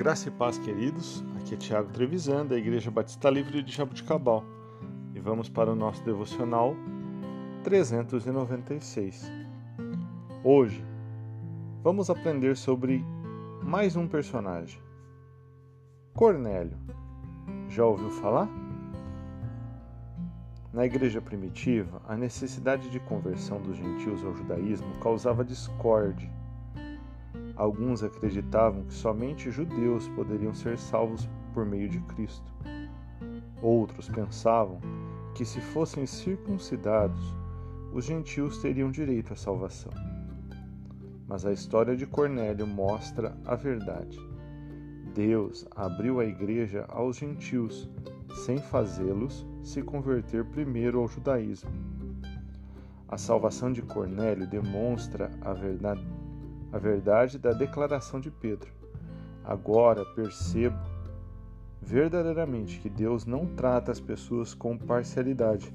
Graça e paz, queridos. Aqui é Tiago Trevisan, da Igreja Batista Livre de Jabuticabal. E vamos para o nosso devocional 396. Hoje, vamos aprender sobre mais um personagem. Cornélio. Já ouviu falar? Na igreja primitiva, a necessidade de conversão dos gentios ao judaísmo causava discórdia Alguns acreditavam que somente judeus poderiam ser salvos por meio de Cristo. Outros pensavam que, se fossem circuncidados, os gentios teriam direito à salvação. Mas a história de Cornélio mostra a verdade. Deus abriu a igreja aos gentios, sem fazê-los se converter primeiro ao judaísmo. A salvação de Cornélio demonstra a verdade a verdade da declaração de Pedro. Agora percebo verdadeiramente que Deus não trata as pessoas com parcialidade,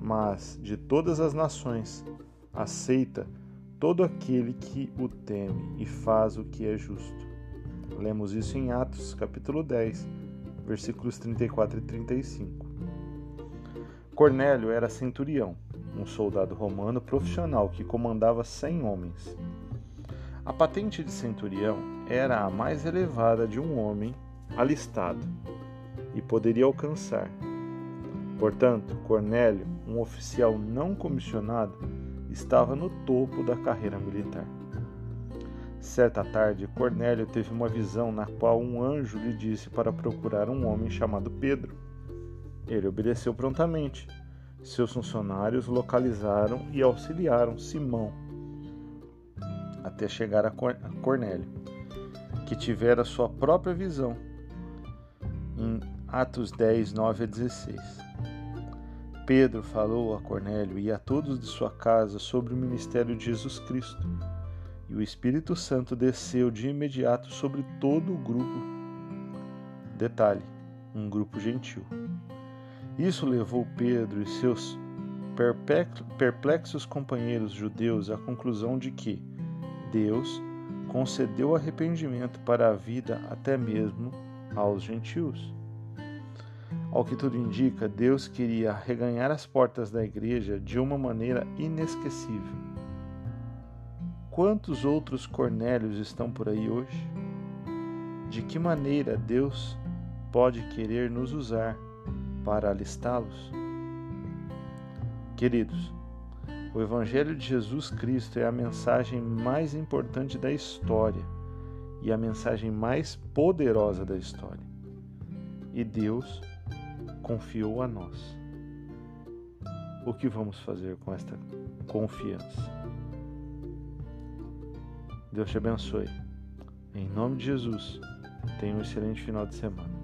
mas de todas as nações aceita todo aquele que o teme e faz o que é justo. Lemos isso em Atos, capítulo 10, versículos 34 e 35. Cornélio era centurião, um soldado romano profissional que comandava cem homens. A patente de centurião era a mais elevada de um homem alistado e poderia alcançar. Portanto, Cornélio, um oficial não comissionado, estava no topo da carreira militar. Certa tarde, Cornélio teve uma visão na qual um anjo lhe disse para procurar um homem chamado Pedro. Ele obedeceu prontamente. Seus funcionários localizaram e auxiliaram Simão, até chegar a Cornélio, que tivera sua própria visão, em Atos 10, 9 a 16. Pedro falou a Cornélio e a todos de sua casa sobre o ministério de Jesus Cristo, e o Espírito Santo desceu de imediato sobre todo o grupo. Detalhe: um grupo gentil. Isso levou Pedro e seus perplexos companheiros judeus à conclusão de que, Deus concedeu arrependimento para a vida até mesmo aos gentios. Ao que tudo indica, Deus queria reganhar as portas da igreja de uma maneira inesquecível. Quantos outros Cornélios estão por aí hoje? De que maneira Deus pode querer nos usar para alistá-los? Queridos, o Evangelho de Jesus Cristo é a mensagem mais importante da história e a mensagem mais poderosa da história. E Deus confiou a nós. O que vamos fazer com esta confiança? Deus te abençoe. Em nome de Jesus, tenha um excelente final de semana.